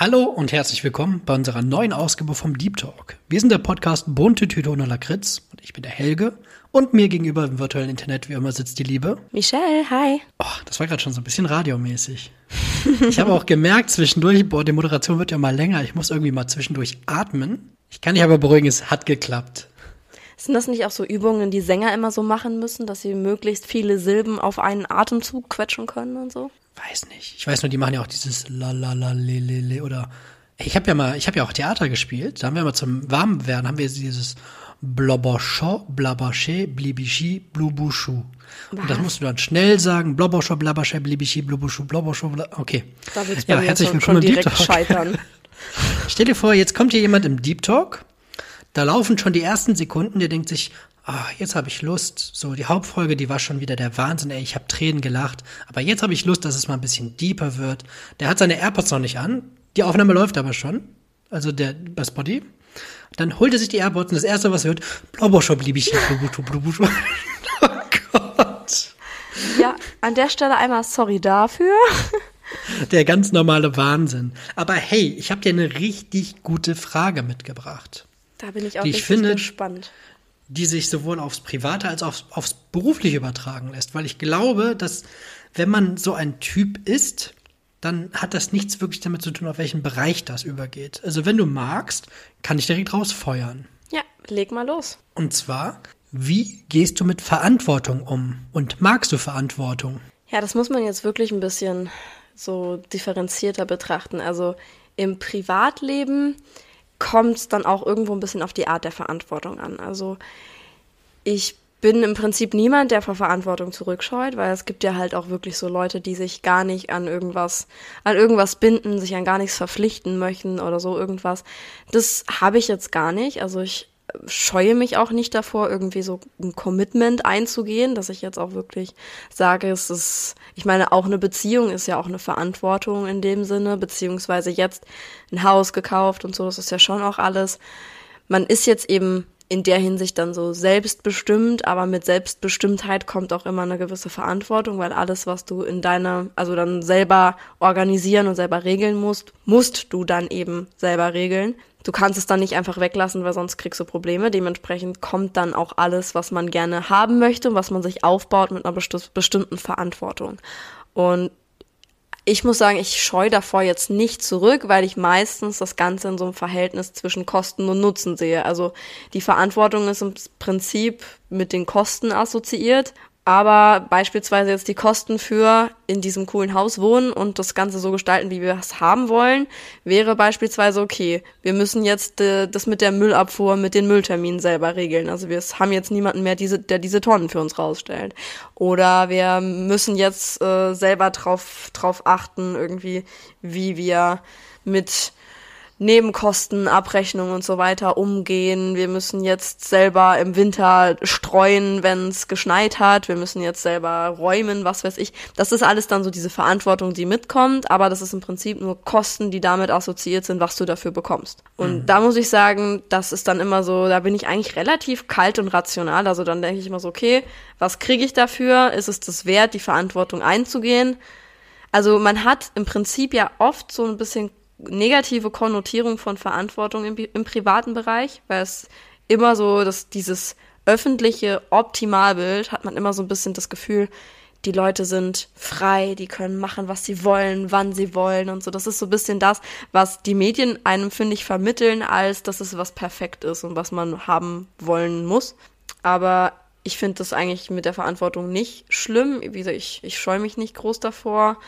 Hallo und herzlich willkommen bei unserer neuen Ausgabe vom Deep Talk. Wir sind der Podcast Bunte Tüte und Lakritz und ich bin der Helge und mir gegenüber im virtuellen Internet wie immer sitzt die Liebe. Michelle, hi. Oh, das war gerade schon so ein bisschen radiomäßig. ich habe auch gemerkt zwischendurch, boah, die Moderation wird ja mal länger. Ich muss irgendwie mal zwischendurch atmen. Ich kann dich aber beruhigen, es hat geklappt. Sind das nicht auch so Übungen, die Sänger immer so machen müssen, dass sie möglichst viele Silben auf einen Atemzug quetschen können und so? Weiß nicht. Ich weiß nur, die machen ja auch dieses la la la le le le oder ich habe ja mal, ich habe ja auch Theater gespielt. Da haben wir mal zum Warmwerden haben wir dieses Bloboscho, Blabaché, Blibichi, Blubuschu. Und das musst du dann schnell sagen. Bloboscho, Blabaché, Blibichi, Blubuschu, Bloboscho, Bla Okay. Ja, herzlich willkommen im Deep Talk. Scheitern. Stell dir vor, jetzt kommt hier jemand im Deep Talk. Da laufen schon die ersten Sekunden, der denkt sich, ah, jetzt habe ich Lust. So, die Hauptfolge, die war schon wieder der Wahnsinn, ey, ich habe Tränen gelacht. Aber jetzt habe ich Lust, dass es mal ein bisschen deeper wird. Der hat seine AirPods noch nicht an. Die Aufnahme läuft aber schon. Also der bei Spotty. Dann holt er sich die AirPods und das erste, was er hört, Bloboscher blieb ich hier. Oh Gott. Ja, an der Stelle einmal sorry dafür. Der ganz normale Wahnsinn. Aber hey, ich habe dir eine richtig gute Frage mitgebracht. Da bin ich auch ich finde, gespannt die sich sowohl aufs Private als auch aufs, aufs Berufliche übertragen lässt. Weil ich glaube, dass wenn man so ein Typ ist, dann hat das nichts wirklich damit zu tun, auf welchen Bereich das übergeht. Also wenn du magst, kann ich direkt rausfeuern. Ja, leg mal los. Und zwar, wie gehst du mit Verantwortung um? Und magst du Verantwortung? Ja, das muss man jetzt wirklich ein bisschen so differenzierter betrachten. Also im Privatleben kommt es dann auch irgendwo ein bisschen auf die Art der Verantwortung an. Also ich bin im Prinzip niemand, der vor Verantwortung zurückscheut, weil es gibt ja halt auch wirklich so Leute, die sich gar nicht an irgendwas, an irgendwas binden, sich an gar nichts verpflichten möchten oder so irgendwas. Das habe ich jetzt gar nicht. Also ich scheue mich auch nicht davor, irgendwie so ein Commitment einzugehen, dass ich jetzt auch wirklich sage, es ist, ich meine, auch eine Beziehung ist ja auch eine Verantwortung in dem Sinne, beziehungsweise jetzt ein Haus gekauft und so, das ist ja schon auch alles. Man ist jetzt eben in der Hinsicht dann so selbstbestimmt, aber mit Selbstbestimmtheit kommt auch immer eine gewisse Verantwortung, weil alles, was du in deiner, also dann selber organisieren und selber regeln musst, musst du dann eben selber regeln. Du kannst es dann nicht einfach weglassen, weil sonst kriegst du Probleme. Dementsprechend kommt dann auch alles, was man gerne haben möchte und was man sich aufbaut mit einer bestimmten Verantwortung. Und ich muss sagen, ich scheue davor jetzt nicht zurück, weil ich meistens das Ganze in so einem Verhältnis zwischen Kosten und Nutzen sehe. Also die Verantwortung ist im Prinzip mit den Kosten assoziiert aber beispielsweise jetzt die Kosten für in diesem coolen Haus wohnen und das Ganze so gestalten, wie wir es haben wollen, wäre beispielsweise okay. Wir müssen jetzt äh, das mit der Müllabfuhr, mit den Müllterminen selber regeln. Also wir haben jetzt niemanden mehr, diese, der diese Tonnen für uns rausstellt. Oder wir müssen jetzt äh, selber drauf, drauf achten, irgendwie, wie wir mit Nebenkosten, Abrechnung und so weiter umgehen. Wir müssen jetzt selber im Winter streuen, wenn es geschneit hat. Wir müssen jetzt selber räumen, was weiß ich. Das ist alles dann so diese Verantwortung, die mitkommt, aber das ist im Prinzip nur Kosten, die damit assoziiert sind, was du dafür bekommst. Und mhm. da muss ich sagen, das ist dann immer so, da bin ich eigentlich relativ kalt und rational. Also dann denke ich immer so, okay, was kriege ich dafür? Ist es das wert, die Verantwortung einzugehen? Also man hat im Prinzip ja oft so ein bisschen negative Konnotierung von Verantwortung im, im privaten Bereich, weil es immer so, dass dieses öffentliche Optimalbild hat man immer so ein bisschen das Gefühl, die Leute sind frei, die können machen, was sie wollen, wann sie wollen und so. Das ist so ein bisschen das, was die Medien einem, finde ich, vermitteln, als dass es was perfekt ist und was man haben wollen muss. Aber ich finde das eigentlich mit der Verantwortung nicht schlimm. Wie gesagt, ich, ich scheue mich nicht groß davor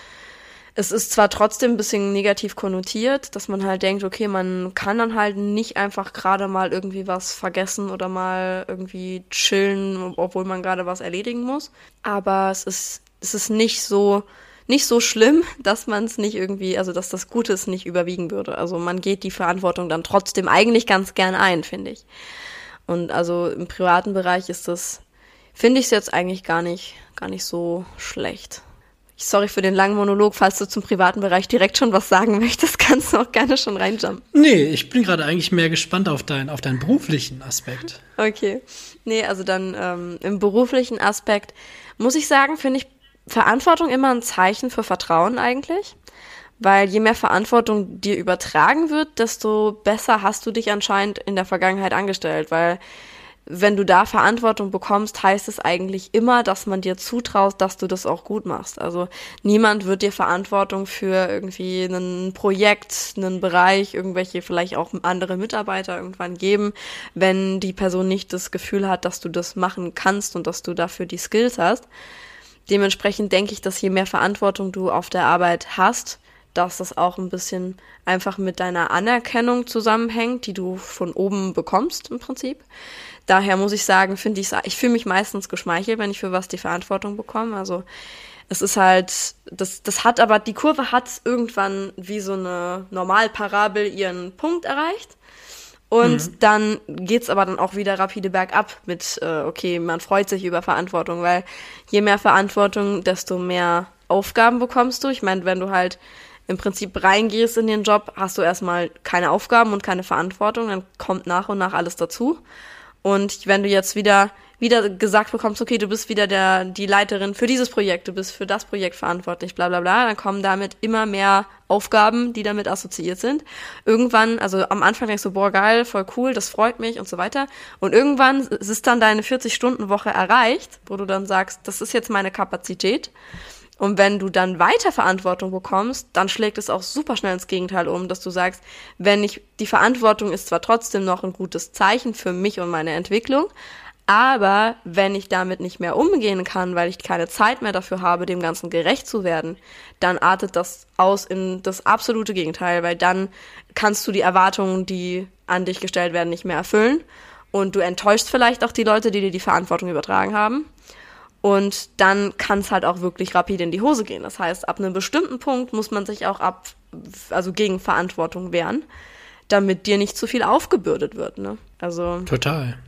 es ist zwar trotzdem ein bisschen negativ konnotiert, dass man halt denkt, okay, man kann dann halt nicht einfach gerade mal irgendwie was vergessen oder mal irgendwie chillen, obwohl man gerade was erledigen muss. Aber es ist, es ist nicht so, nicht so schlimm, dass man es nicht irgendwie, also dass das Gutes nicht überwiegen würde. Also man geht die Verantwortung dann trotzdem eigentlich ganz gern ein, finde ich. Und also im privaten Bereich ist das, finde ich es jetzt eigentlich gar nicht, gar nicht so schlecht. Sorry für den langen Monolog. Falls du zum privaten Bereich direkt schon was sagen möchtest, kannst du auch gerne schon reinjumpen. Nee, ich bin gerade eigentlich mehr gespannt auf, dein, auf deinen beruflichen Aspekt. Okay. Nee, also dann ähm, im beruflichen Aspekt muss ich sagen, finde ich Verantwortung immer ein Zeichen für Vertrauen eigentlich. Weil je mehr Verantwortung dir übertragen wird, desto besser hast du dich anscheinend in der Vergangenheit angestellt, weil wenn du da Verantwortung bekommst, heißt es eigentlich immer, dass man dir zutraut, dass du das auch gut machst. Also niemand wird dir Verantwortung für irgendwie ein Projekt, einen Bereich, irgendwelche vielleicht auch andere Mitarbeiter irgendwann geben, wenn die Person nicht das Gefühl hat, dass du das machen kannst und dass du dafür die Skills hast. Dementsprechend denke ich, dass je mehr Verantwortung du auf der Arbeit hast, dass das auch ein bisschen einfach mit deiner Anerkennung zusammenhängt, die du von oben bekommst im Prinzip daher muss ich sagen, finde ich, ich fühle mich meistens geschmeichelt, wenn ich für was die Verantwortung bekomme. Also es ist halt, das, das hat aber, die Kurve hat irgendwann wie so eine Normalparabel ihren Punkt erreicht. Und mhm. dann geht's aber dann auch wieder rapide bergab mit, äh, okay, man freut sich über Verantwortung, weil je mehr Verantwortung, desto mehr Aufgaben bekommst du. Ich meine, wenn du halt im Prinzip reingehst in den Job, hast du erstmal keine Aufgaben und keine Verantwortung, dann kommt nach und nach alles dazu. Und wenn du jetzt wieder wieder gesagt bekommst, okay, du bist wieder der die Leiterin für dieses Projekt, du bist für das Projekt verantwortlich, bla bla bla, dann kommen damit immer mehr Aufgaben, die damit assoziiert sind. Irgendwann, also am Anfang denkst du, boah, geil, voll cool, das freut mich und so weiter. Und irgendwann ist dann deine 40-Stunden-Woche erreicht, wo du dann sagst, das ist jetzt meine Kapazität. Und wenn du dann weiter Verantwortung bekommst, dann schlägt es auch super schnell ins Gegenteil um, dass du sagst, wenn ich, die Verantwortung ist zwar trotzdem noch ein gutes Zeichen für mich und meine Entwicklung, aber wenn ich damit nicht mehr umgehen kann, weil ich keine Zeit mehr dafür habe, dem Ganzen gerecht zu werden, dann artet das aus in das absolute Gegenteil, weil dann kannst du die Erwartungen, die an dich gestellt werden, nicht mehr erfüllen. Und du enttäuschst vielleicht auch die Leute, die dir die Verantwortung übertragen haben. Und dann kann es halt auch wirklich rapid in die Hose gehen. Das heißt, ab einem bestimmten Punkt muss man sich auch ab, also gegen Verantwortung wehren, damit dir nicht zu viel aufgebürdet wird. Ne? Also total.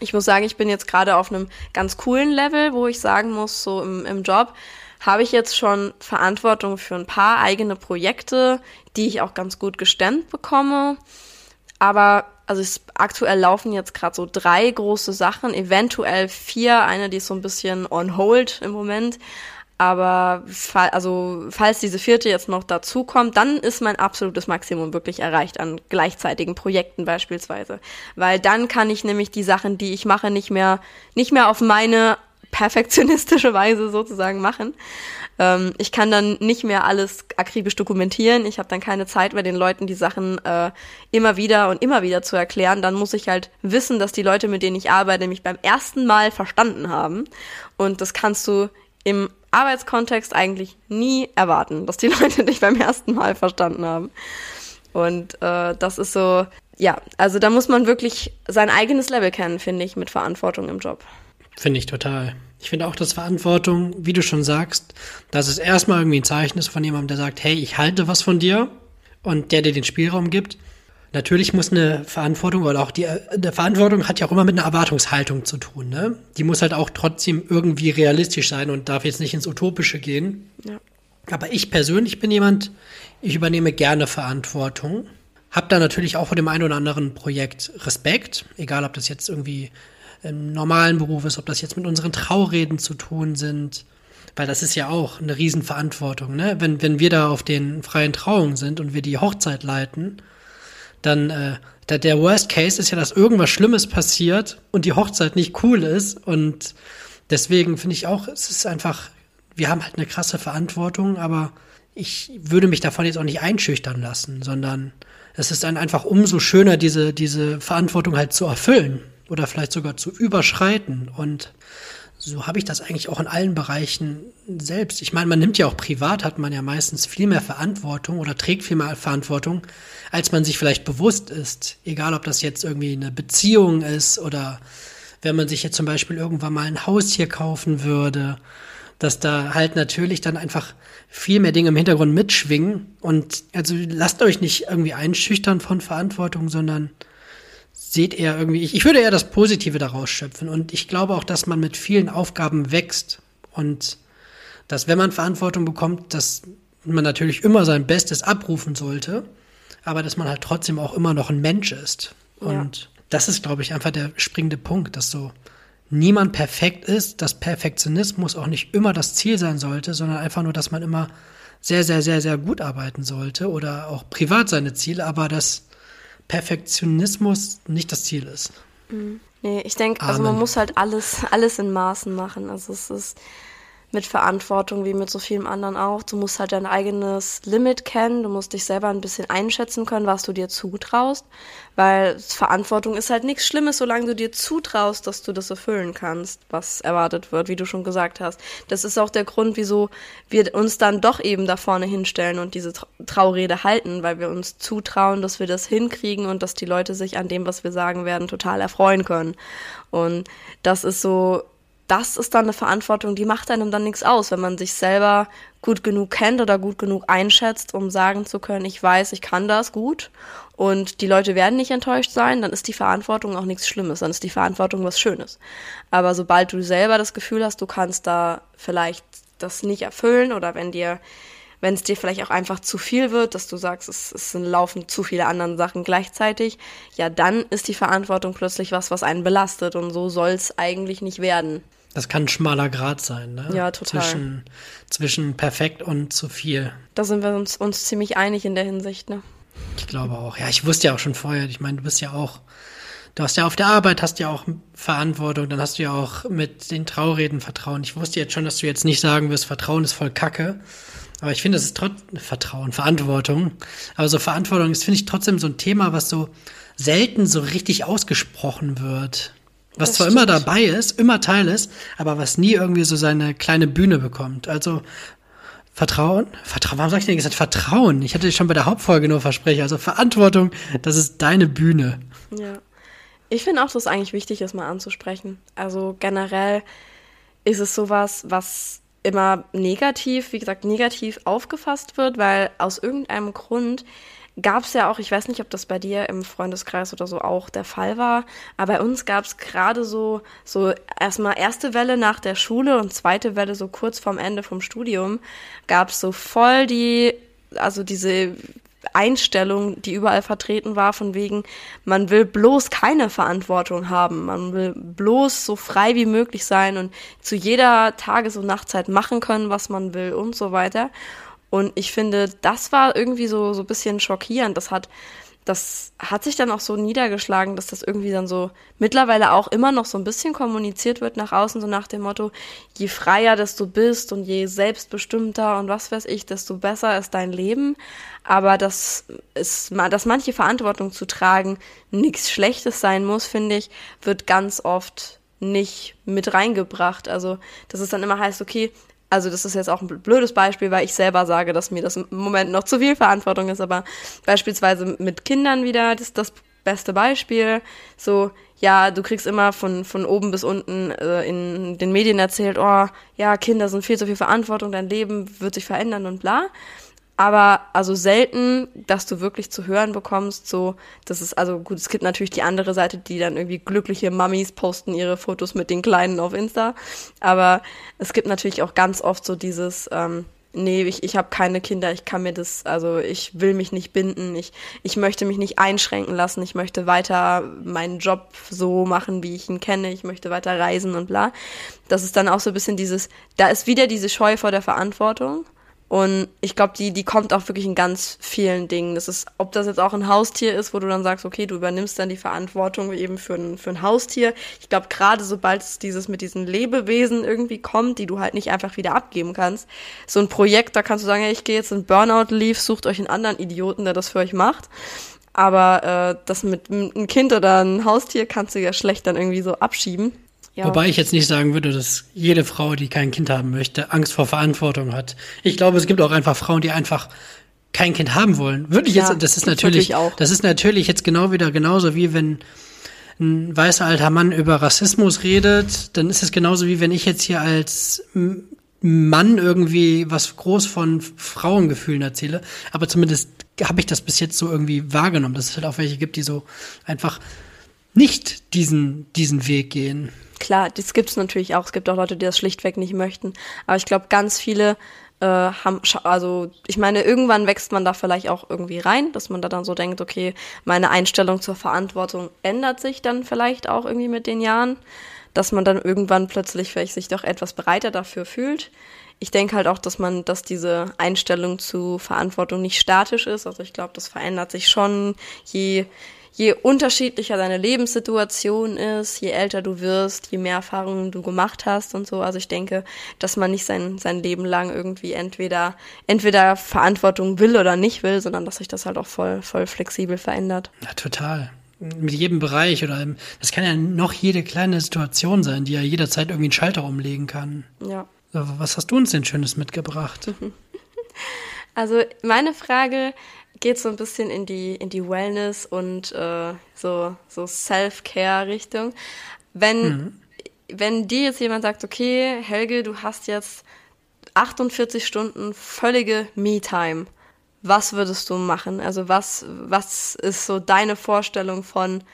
Ich muss sagen, ich bin jetzt gerade auf einem ganz coolen Level, wo ich sagen muss, so im, im Job habe ich jetzt schon Verantwortung für ein paar eigene Projekte, die ich auch ganz gut gestemmt bekomme. Aber also es, aktuell laufen jetzt gerade so drei große Sachen, eventuell vier, eine, die ist so ein bisschen on hold im Moment. Aber fall, also, falls diese vierte jetzt noch dazu kommt, dann ist mein absolutes Maximum wirklich erreicht an gleichzeitigen Projekten beispielsweise. Weil dann kann ich nämlich die Sachen, die ich mache, nicht mehr, nicht mehr auf meine perfektionistische Weise sozusagen machen, ähm, ich kann dann nicht mehr alles akribisch dokumentieren. Ich habe dann keine Zeit mehr, den Leuten die Sachen äh, immer wieder und immer wieder zu erklären. Dann muss ich halt wissen, dass die Leute, mit denen ich arbeite, mich beim ersten Mal verstanden haben. Und das kannst du im Arbeitskontext eigentlich nie erwarten, dass die Leute dich beim ersten Mal verstanden haben. Und äh, das ist so, ja, also da muss man wirklich sein eigenes Level kennen, finde ich, mit Verantwortung im Job. Finde ich total. Ich finde auch, dass Verantwortung, wie du schon sagst, dass es erstmal irgendwie ein Zeichen ist von jemandem, der sagt, hey, ich halte was von dir und der dir den Spielraum gibt. Natürlich muss eine Verantwortung oder auch die eine Verantwortung hat ja auch immer mit einer Erwartungshaltung zu tun. Ne? Die muss halt auch trotzdem irgendwie realistisch sein und darf jetzt nicht ins Utopische gehen. Ja. Aber ich persönlich bin jemand, ich übernehme gerne Verantwortung. Hab da natürlich auch vor dem einen oder anderen Projekt Respekt, egal ob das jetzt irgendwie im normalen Beruf ist, ob das jetzt mit unseren Traureden zu tun sind. Weil das ist ja auch eine Riesenverantwortung, ne? Wenn, wenn wir da auf den freien Trauungen sind und wir die Hochzeit leiten, dann äh, der, der Worst Case ist ja, dass irgendwas Schlimmes passiert und die Hochzeit nicht cool ist. Und deswegen finde ich auch, es ist einfach, wir haben halt eine krasse Verantwortung, aber ich würde mich davon jetzt auch nicht einschüchtern lassen, sondern es ist dann einfach umso schöner, diese, diese Verantwortung halt zu erfüllen oder vielleicht sogar zu überschreiten. Und so habe ich das eigentlich auch in allen Bereichen selbst. Ich meine, man nimmt ja auch privat, hat man ja meistens viel mehr Verantwortung oder trägt viel mehr Verantwortung, als man sich vielleicht bewusst ist. Egal, ob das jetzt irgendwie eine Beziehung ist oder wenn man sich jetzt zum Beispiel irgendwann mal ein Haus hier kaufen würde, dass da halt natürlich dann einfach viel mehr Dinge im Hintergrund mitschwingen. Und also lasst euch nicht irgendwie einschüchtern von Verantwortung, sondern seht eher irgendwie, ich, ich würde eher das Positive daraus schöpfen. Und ich glaube auch, dass man mit vielen Aufgaben wächst und dass, wenn man Verantwortung bekommt, dass man natürlich immer sein Bestes abrufen sollte, aber dass man halt trotzdem auch immer noch ein Mensch ist. Und ja. das ist, glaube ich, einfach der springende Punkt, dass so niemand perfekt ist, dass Perfektionismus auch nicht immer das Ziel sein sollte, sondern einfach nur, dass man immer sehr, sehr, sehr, sehr gut arbeiten sollte oder auch privat seine Ziele, aber dass Perfektionismus nicht das Ziel ist. Mhm. Nee, ich denke, also man muss halt alles, alles in Maßen machen. Also es ist mit Verantwortung wie mit so vielem anderen auch. Du musst halt dein eigenes Limit kennen, du musst dich selber ein bisschen einschätzen können, was du dir zutraust, weil Verantwortung ist halt nichts Schlimmes, solange du dir zutraust, dass du das erfüllen kannst, was erwartet wird, wie du schon gesagt hast. Das ist auch der Grund, wieso wir uns dann doch eben da vorne hinstellen und diese Traurede halten, weil wir uns zutrauen, dass wir das hinkriegen und dass die Leute sich an dem, was wir sagen werden, total erfreuen können. Und das ist so das ist dann eine Verantwortung, die macht einem dann nichts aus, wenn man sich selber gut genug kennt oder gut genug einschätzt, um sagen zu können, ich weiß, ich kann das gut und die Leute werden nicht enttäuscht sein, dann ist die Verantwortung auch nichts Schlimmes, dann ist die Verantwortung was Schönes. Aber sobald du selber das Gefühl hast, du kannst da vielleicht das nicht erfüllen oder wenn dir wenn es dir vielleicht auch einfach zu viel wird, dass du sagst, es, es laufen zu viele andere Sachen gleichzeitig, ja, dann ist die Verantwortung plötzlich was, was einen belastet und so soll es eigentlich nicht werden. Das kann ein schmaler Grad sein, ne? Ja, total. Zwischen, zwischen perfekt und zu viel. Da sind wir uns, uns ziemlich einig in der Hinsicht, ne? Ich glaube auch. Ja, ich wusste ja auch schon vorher, ich meine, du bist ja auch, du hast ja auf der Arbeit, hast ja auch Verantwortung, dann hast du ja auch mit den Traureden Vertrauen. Ich wusste jetzt schon, dass du jetzt nicht sagen wirst, Vertrauen ist voll Kacke. Aber ich finde, es ist trotzdem Vertrauen, Verantwortung. Aber so Verantwortung ist, finde ich, trotzdem so ein Thema, was so selten so richtig ausgesprochen wird. Was das zwar stimmt. immer dabei ist, immer Teil ist, aber was nie irgendwie so seine kleine Bühne bekommt. Also Vertrauen? Vertrauen, warum sag ich denn gesagt Vertrauen? Ich hatte schon bei der Hauptfolge nur Versprechen. Also Verantwortung, das ist deine Bühne. Ja. Ich finde auch, dass es eigentlich wichtig ist, mal anzusprechen. Also generell ist es sowas, was immer negativ, wie gesagt, negativ aufgefasst wird, weil aus irgendeinem Grund gab es ja auch, ich weiß nicht, ob das bei dir im Freundeskreis oder so auch der Fall war, aber bei uns gab es gerade so, so erstmal erste Welle nach der Schule und zweite Welle so kurz vorm Ende vom Studium, gab es so voll die, also diese Einstellung, die überall vertreten war, von wegen, man will bloß keine Verantwortung haben, man will bloß so frei wie möglich sein und zu jeder Tages- und Nachtzeit machen können, was man will und so weiter. Und ich finde, das war irgendwie so, so ein bisschen schockierend. Das hat, das hat sich dann auch so niedergeschlagen, dass das irgendwie dann so mittlerweile auch immer noch so ein bisschen kommuniziert wird nach außen, so nach dem Motto, je freier desto bist und je selbstbestimmter und was weiß ich, desto besser ist dein Leben. Aber das ist, dass manche Verantwortung zu tragen nichts Schlechtes sein muss, finde ich, wird ganz oft nicht mit reingebracht. Also, dass es dann immer heißt, okay, also das ist jetzt auch ein blödes Beispiel, weil ich selber sage, dass mir das im Moment noch zu viel Verantwortung ist, aber beispielsweise mit Kindern wieder, das ist das beste Beispiel. So, ja, du kriegst immer von, von oben bis unten äh, in den Medien erzählt, oh, ja, Kinder sind viel zu viel Verantwortung, dein Leben wird sich verändern und bla aber also selten, dass du wirklich zu hören bekommst, so, das ist, also gut, es gibt natürlich die andere Seite, die dann irgendwie glückliche Mummies posten ihre Fotos mit den Kleinen auf Insta, aber es gibt natürlich auch ganz oft so dieses, ähm, nee, ich, ich habe keine Kinder, ich kann mir das, also ich will mich nicht binden, ich, ich möchte mich nicht einschränken lassen, ich möchte weiter meinen Job so machen, wie ich ihn kenne, ich möchte weiter reisen und bla. Das ist dann auch so ein bisschen dieses, da ist wieder diese Scheu vor der Verantwortung und ich glaube, die, die kommt auch wirklich in ganz vielen Dingen. Das ist, ob das jetzt auch ein Haustier ist, wo du dann sagst, okay, du übernimmst dann die Verantwortung eben für ein, für ein Haustier. Ich glaube, gerade sobald es dieses mit diesen Lebewesen irgendwie kommt, die du halt nicht einfach wieder abgeben kannst, so ein Projekt, da kannst du sagen, hey, ich gehe jetzt in Burnout-Leave, sucht euch einen anderen Idioten, der das für euch macht. Aber äh, das mit einem Kind oder ein Haustier kannst du ja schlecht dann irgendwie so abschieben. Ja. Wobei ich jetzt nicht sagen würde, dass jede Frau, die kein Kind haben möchte, Angst vor Verantwortung hat. Ich glaube, es gibt auch einfach Frauen, die einfach kein Kind haben wollen. Wirklich ja, jetzt, das ist natürlich, das ist natürlich jetzt genau wieder genauso wie wenn ein weißer alter Mann über Rassismus redet, dann ist es genauso wie wenn ich jetzt hier als Mann irgendwie was groß von Frauengefühlen erzähle. Aber zumindest habe ich das bis jetzt so irgendwie wahrgenommen, dass es halt auch welche gibt, die so einfach nicht diesen, diesen Weg gehen. Klar, das gibt es natürlich auch. Es gibt auch Leute, die das schlichtweg nicht möchten. Aber ich glaube, ganz viele äh, haben, also ich meine, irgendwann wächst man da vielleicht auch irgendwie rein, dass man da dann so denkt, okay, meine Einstellung zur Verantwortung ändert sich dann vielleicht auch irgendwie mit den Jahren. dass man dann irgendwann plötzlich vielleicht sich doch etwas breiter dafür fühlt. Ich denke halt auch, dass man, dass diese Einstellung zu Verantwortung nicht statisch ist. Also ich glaube, das verändert sich schon, je je unterschiedlicher deine Lebenssituation ist, je älter du wirst, je mehr Erfahrungen du gemacht hast und so. Also ich denke, dass man nicht sein, sein Leben lang irgendwie entweder, entweder Verantwortung will oder nicht will, sondern dass sich das halt auch voll, voll flexibel verändert. Ja, total. Mit jedem Bereich oder das kann ja noch jede kleine Situation sein, die ja jederzeit irgendwie einen Schalter umlegen kann. Ja. Was hast du uns denn Schönes mitgebracht? Also meine Frage geht so ein bisschen in die, in die Wellness und äh, so, so Self-Care-Richtung. Wenn, mhm. wenn dir jetzt jemand sagt, okay, Helge, du hast jetzt 48 Stunden völlige Me-Time, was würdest du machen? Also was, was ist so deine Vorstellung von,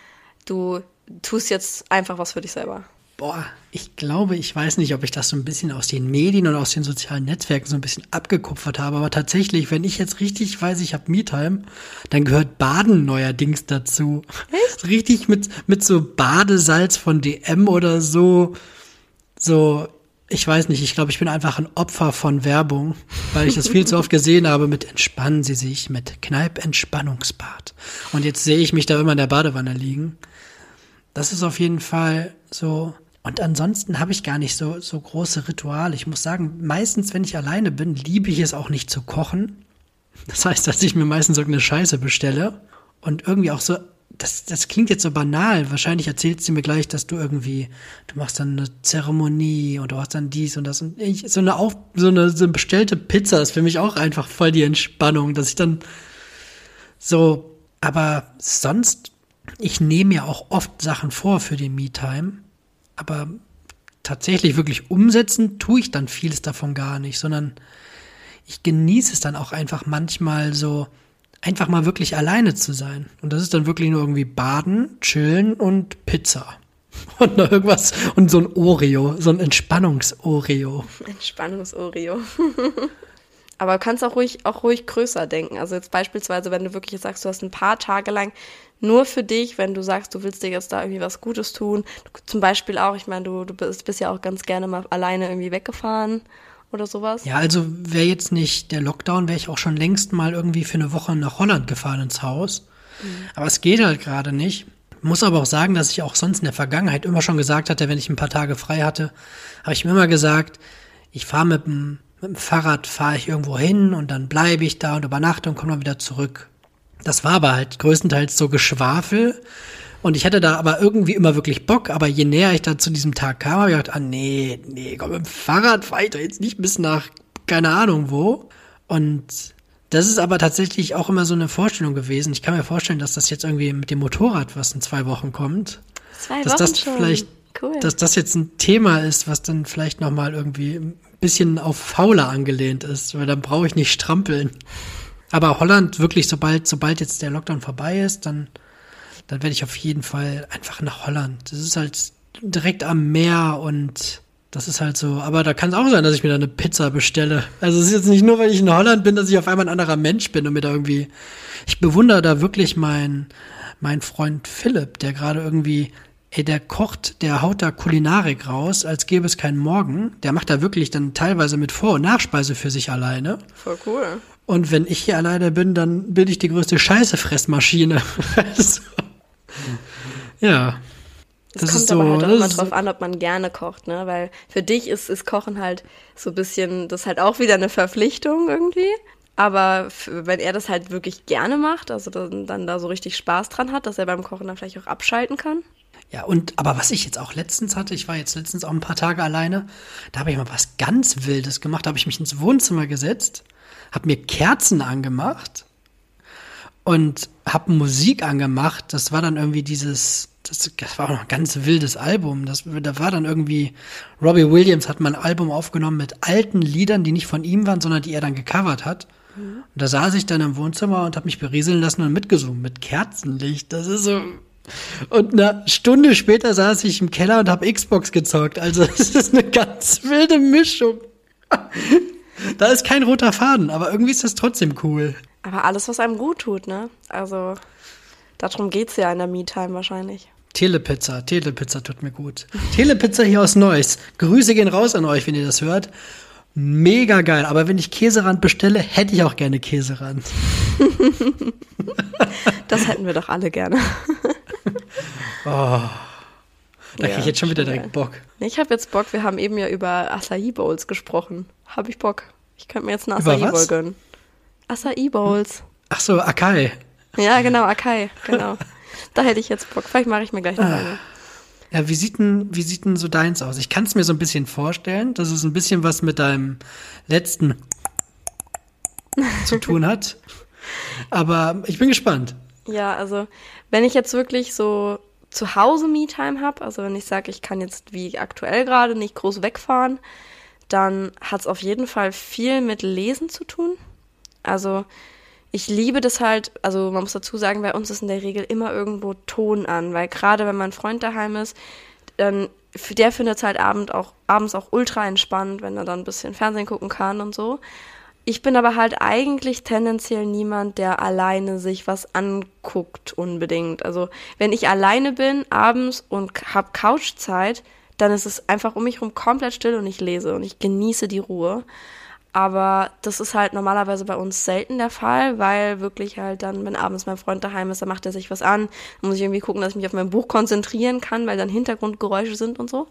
du tust jetzt einfach was für dich selber? Boah, ich glaube, ich weiß nicht, ob ich das so ein bisschen aus den Medien und aus den sozialen Netzwerken so ein bisschen abgekupfert habe, aber tatsächlich, wenn ich jetzt richtig weiß, ich habe Me-Time, dann gehört Baden neuerdings dazu. Echt? Richtig mit, mit so Badesalz von DM oder so, so, ich weiß nicht, ich glaube, ich bin einfach ein Opfer von Werbung, weil ich das viel zu oft gesehen habe mit Entspannen Sie sich, mit Kneipp-Entspannungsbad. Und jetzt sehe ich mich da immer in der Badewanne liegen. Das ist auf jeden Fall so und ansonsten habe ich gar nicht so, so große Rituale. Ich muss sagen, meistens, wenn ich alleine bin, liebe ich es auch nicht zu kochen. Das heißt, dass ich mir meistens irgendeine Scheiße bestelle und irgendwie auch so, das, das klingt jetzt so banal. Wahrscheinlich erzählst du mir gleich, dass du irgendwie, du machst dann eine Zeremonie und du hast dann dies und das und ich, so eine auf, so eine, so eine bestellte Pizza ist für mich auch einfach voll die Entspannung, dass ich dann so, aber sonst, ich nehme mir auch oft Sachen vor für die Me-Time aber tatsächlich wirklich umsetzen tue ich dann vieles davon gar nicht, sondern ich genieße es dann auch einfach manchmal so, einfach mal wirklich alleine zu sein. Und das ist dann wirklich nur irgendwie Baden, Chillen und Pizza. Und noch irgendwas, und so ein Oreo, so ein Entspannungs-Oreo. Entspannungs-Oreo. Aber du kannst auch ruhig, auch ruhig größer denken. Also jetzt beispielsweise, wenn du wirklich sagst, du hast ein paar Tage lang nur für dich, wenn du sagst, du willst dir jetzt da irgendwie was Gutes tun. Zum Beispiel auch, ich meine, du, du bist, bist ja auch ganz gerne mal alleine irgendwie weggefahren oder sowas. Ja, also wäre jetzt nicht der Lockdown, wäre ich auch schon längst mal irgendwie für eine Woche nach Holland gefahren ins Haus. Mhm. Aber es geht halt gerade nicht. Muss aber auch sagen, dass ich auch sonst in der Vergangenheit immer schon gesagt hatte, wenn ich ein paar Tage frei hatte, habe ich mir immer gesagt, ich fahre mit dem, mit dem Fahrrad, fahre ich irgendwo hin und dann bleibe ich da und übernachte und komme dann wieder zurück. Das war aber halt größtenteils so Geschwafel. Und ich hatte da aber irgendwie immer wirklich Bock, aber je näher ich da zu diesem Tag kam, habe ich gedacht, ah nee, nee, komm, mit dem Fahrrad fahre ich doch jetzt nicht bis nach keine Ahnung wo. Und das ist aber tatsächlich auch immer so eine Vorstellung gewesen. Ich kann mir vorstellen, dass das jetzt irgendwie mit dem Motorrad, was in zwei Wochen kommt, zwei dass Wochen das schon. vielleicht, cool. dass das jetzt ein Thema ist, was dann vielleicht nochmal irgendwie ein bisschen auf fauler angelehnt ist, weil dann brauche ich nicht strampeln. Aber Holland wirklich, sobald, sobald jetzt der Lockdown vorbei ist, dann, dann werde ich auf jeden Fall einfach nach Holland. Das ist halt direkt am Meer und das ist halt so. Aber da kann es auch sein, dass ich mir da eine Pizza bestelle. Also es ist jetzt nicht nur, weil ich in Holland bin, dass ich auf einmal ein anderer Mensch bin und mir da irgendwie. Ich bewundere da wirklich meinen mein Freund Philipp, der gerade irgendwie ey, der kocht, der haut da Kulinarik raus, als gäbe es keinen Morgen. Der macht da wirklich dann teilweise mit Vor- und Nachspeise für sich alleine. Voll cool. Und wenn ich hier alleine bin, dann bin ich die größte Scheißefressmaschine. also, ja. Das, das kommt ist so, aber halt auch immer drauf an, ob man gerne kocht, ne? Weil für dich ist, ist Kochen halt so ein bisschen, das ist halt auch wieder eine Verpflichtung irgendwie. Aber wenn er das halt wirklich gerne macht, also dann, dann da so richtig Spaß dran hat, dass er beim Kochen dann vielleicht auch abschalten kann. Ja, und aber was ich jetzt auch letztens hatte, ich war jetzt letztens auch ein paar Tage alleine, da habe ich mal was ganz Wildes gemacht, da habe ich mich ins Wohnzimmer gesetzt habe mir Kerzen angemacht und habe Musik angemacht. Das war dann irgendwie dieses, das, das war auch noch ein ganz wildes Album. Das, da war dann irgendwie, Robbie Williams hat mal ein Album aufgenommen mit alten Liedern, die nicht von ihm waren, sondern die er dann gecovert hat. Und da saß ich dann im Wohnzimmer und habe mich berieseln lassen und mitgesungen mit Kerzenlicht. Das ist so. Und eine Stunde später saß ich im Keller und habe Xbox gezockt. Also es ist eine ganz wilde Mischung. Da ist kein roter Faden, aber irgendwie ist das trotzdem cool. Aber alles, was einem gut tut, ne? Also, darum geht's ja in der Me-Time wahrscheinlich. Telepizza, Telepizza tut mir gut. Telepizza hier aus Neuss. Grüße gehen raus an euch, wenn ihr das hört. Mega geil. Aber wenn ich Käserand bestelle, hätte ich auch gerne Käserand. das hätten wir doch alle gerne. oh. Da ja, kriege ich jetzt schon wieder direkt Bock. Ich habe jetzt Bock. Wir haben eben ja über Acai Bowls gesprochen. Habe ich Bock. Ich könnte mir jetzt eine Acai Bowl gönnen. Acai Bowls. Ach so, Akai. Ja, genau, Akai, genau. da hätte ich jetzt Bock. Vielleicht mache ich mir gleich noch eine. Ja, wie sieht denn, wie sieht denn so deins aus? Ich kann es mir so ein bisschen vorstellen, dass es ein bisschen was mit deinem letzten zu tun hat. Aber ich bin gespannt. Ja, also wenn ich jetzt wirklich so zu Hause Me-Time habe, also wenn ich sage, ich kann jetzt wie aktuell gerade nicht groß wegfahren, dann hat es auf jeden Fall viel mit Lesen zu tun. Also ich liebe das halt, also man muss dazu sagen, bei uns ist in der Regel immer irgendwo Ton an, weil gerade wenn mein Freund daheim ist, dann der findet es halt abend auch, abends auch ultra entspannt, wenn er dann ein bisschen Fernsehen gucken kann und so. Ich bin aber halt eigentlich tendenziell niemand, der alleine sich was anguckt unbedingt. Also wenn ich alleine bin abends und hab Couchzeit, dann ist es einfach um mich herum komplett still und ich lese und ich genieße die Ruhe. Aber das ist halt normalerweise bei uns selten der Fall, weil wirklich halt dann, wenn abends mein Freund daheim ist, dann macht er sich was an. Dann muss ich irgendwie gucken, dass ich mich auf mein Buch konzentrieren kann, weil dann Hintergrundgeräusche sind und so.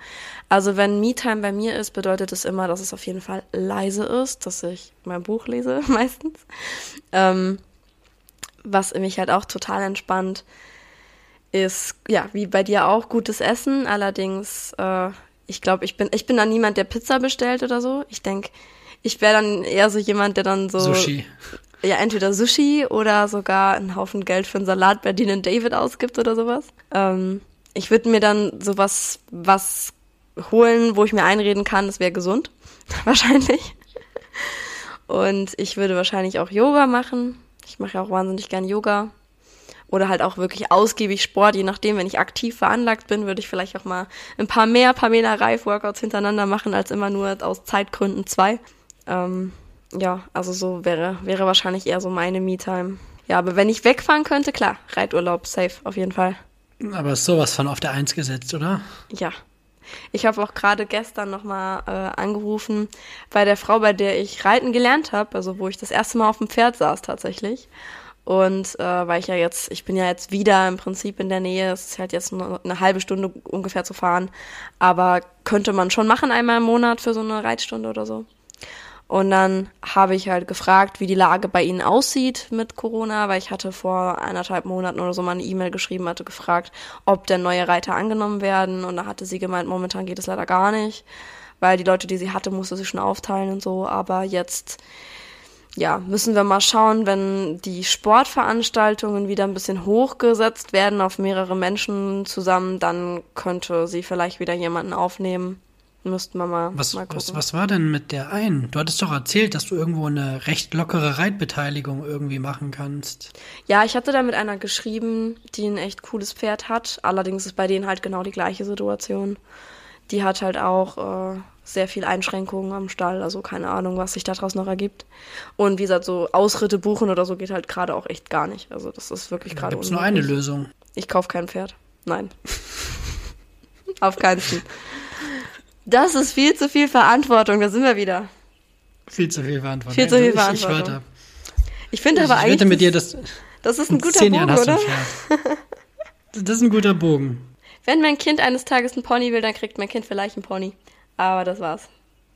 Also wenn Me-Time bei mir ist, bedeutet es das immer, dass es auf jeden Fall leise ist, dass ich mein Buch lese meistens. Ähm, was mich halt auch total entspannt, ist, ja, wie bei dir auch, gutes Essen. Allerdings, äh, ich glaube, ich bin, ich bin dann niemand, der Pizza bestellt oder so. Ich denke, ich wäre dann eher so jemand, der dann so. Sushi. Ja, entweder Sushi oder sogar einen Haufen Geld für einen Salat bei Dean David ausgibt oder sowas. Ähm, ich würde mir dann sowas was holen, wo ich mir einreden kann, es wäre gesund. wahrscheinlich. Und ich würde wahrscheinlich auch Yoga machen. Ich mache ja auch wahnsinnig gern Yoga. Oder halt auch wirklich ausgiebig Sport, je nachdem, wenn ich aktiv veranlagt bin, würde ich vielleicht auch mal ein paar mehr Pamela Reif Workouts hintereinander machen, als immer nur aus Zeitgründen zwei. Ähm, ja, also so wäre, wäre wahrscheinlich eher so meine Me-Time. Ja, aber wenn ich wegfahren könnte, klar, Reiturlaub, safe, auf jeden Fall. Aber ist sowas von auf der Eins gesetzt, oder? Ja. Ich habe auch gerade gestern nochmal äh, angerufen bei der Frau, bei der ich reiten gelernt habe, also wo ich das erste Mal auf dem Pferd saß tatsächlich. Und äh, weil ich ja jetzt, ich bin ja jetzt wieder im Prinzip in der Nähe, es ist halt jetzt nur eine halbe Stunde ungefähr zu fahren, aber könnte man schon machen einmal im Monat für so eine Reitstunde oder so. Und dann habe ich halt gefragt, wie die Lage bei ihnen aussieht mit Corona, weil ich hatte vor eineinhalb Monaten oder so mal eine E-Mail geschrieben, hatte gefragt, ob denn neue Reiter angenommen werden. Und da hatte sie gemeint, momentan geht es leider gar nicht, weil die Leute, die sie hatte, musste sie schon aufteilen und so. Aber jetzt, ja, müssen wir mal schauen, wenn die Sportveranstaltungen wieder ein bisschen hochgesetzt werden auf mehrere Menschen zusammen, dann könnte sie vielleicht wieder jemanden aufnehmen. Müssten wir mal, was, mal gucken. Was, was war denn mit der einen? Du hattest doch erzählt, dass du irgendwo eine recht lockere Reitbeteiligung irgendwie machen kannst. Ja, ich hatte da mit einer geschrieben, die ein echt cooles Pferd hat. Allerdings ist bei denen halt genau die gleiche Situation. Die hat halt auch äh, sehr viel Einschränkungen am Stall, also keine Ahnung, was sich daraus noch ergibt. Und wie gesagt, so Ausritte buchen oder so geht halt gerade auch echt gar nicht. Also das ist wirklich gerade Gibt es nur eine Lösung? Ich kaufe kein Pferd. Nein. Auf keinen Fall. Das ist viel zu viel Verantwortung, da sind wir wieder. Viel zu viel Verantwortung. Viel zu viel Verantwortung. Ich, ich, finde aber eigentlich. Ich wette mit dir, dass. Das ist ein guter Bogen, oder? das ist ein guter Bogen. Wenn mein Kind eines Tages ein Pony will, dann kriegt mein Kind vielleicht ein Pony. Aber das war's.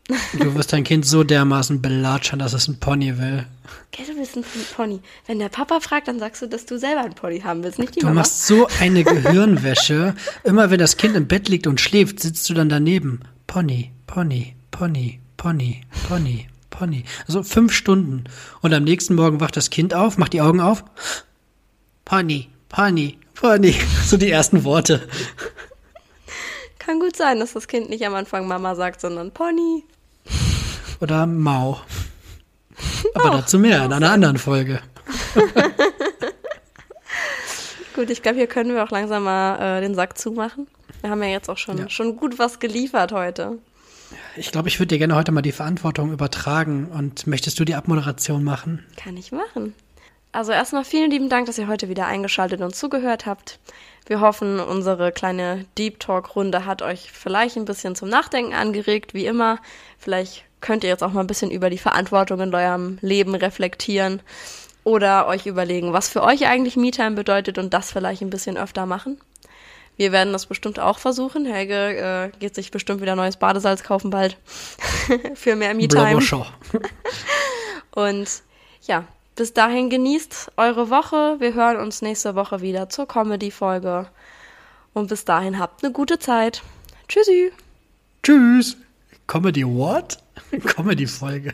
Du wirst dein Kind so dermaßen belatschern, dass es ein Pony will. Gell, du willst ein Pony. Wenn der Papa fragt, dann sagst du, dass du selber ein Pony haben willst, nicht die du Mama. Du machst so eine Gehirnwäsche. Immer wenn das Kind im Bett liegt und schläft, sitzt du dann daneben. Pony, Pony, Pony, Pony, Pony, Pony. Also fünf Stunden. Und am nächsten Morgen wacht das Kind auf, macht die Augen auf. Pony, Pony, Pony. So die ersten Worte. Kann gut sein, dass das Kind nicht am Anfang Mama sagt, sondern Pony. Oder Mau. Aber oh, dazu mehr in einer anderen Folge. gut, ich glaube, hier können wir auch langsam mal äh, den Sack zumachen. Wir haben ja jetzt auch schon, ja. schon gut was geliefert heute. Ich glaube, ich würde dir gerne heute mal die Verantwortung übertragen. Und möchtest du die Abmoderation machen? Kann ich machen. Also erstmal vielen lieben Dank, dass ihr heute wieder eingeschaltet und zugehört habt. Wir hoffen, unsere kleine Deep Talk-Runde hat euch vielleicht ein bisschen zum Nachdenken angeregt, wie immer. Vielleicht könnt ihr jetzt auch mal ein bisschen über die Verantwortung in eurem Leben reflektieren oder euch überlegen, was für euch eigentlich Me-Time bedeutet und das vielleicht ein bisschen öfter machen. Wir werden das bestimmt auch versuchen. Helge äh, geht sich bestimmt wieder neues Badesalz kaufen bald für mehr Me-Time. und ja, bis dahin genießt eure Woche. Wir hören uns nächste Woche wieder zur Comedy-Folge. Und bis dahin habt eine gute Zeit. Tschüssi. Tschüss. Comedy what? Comedy-Folge.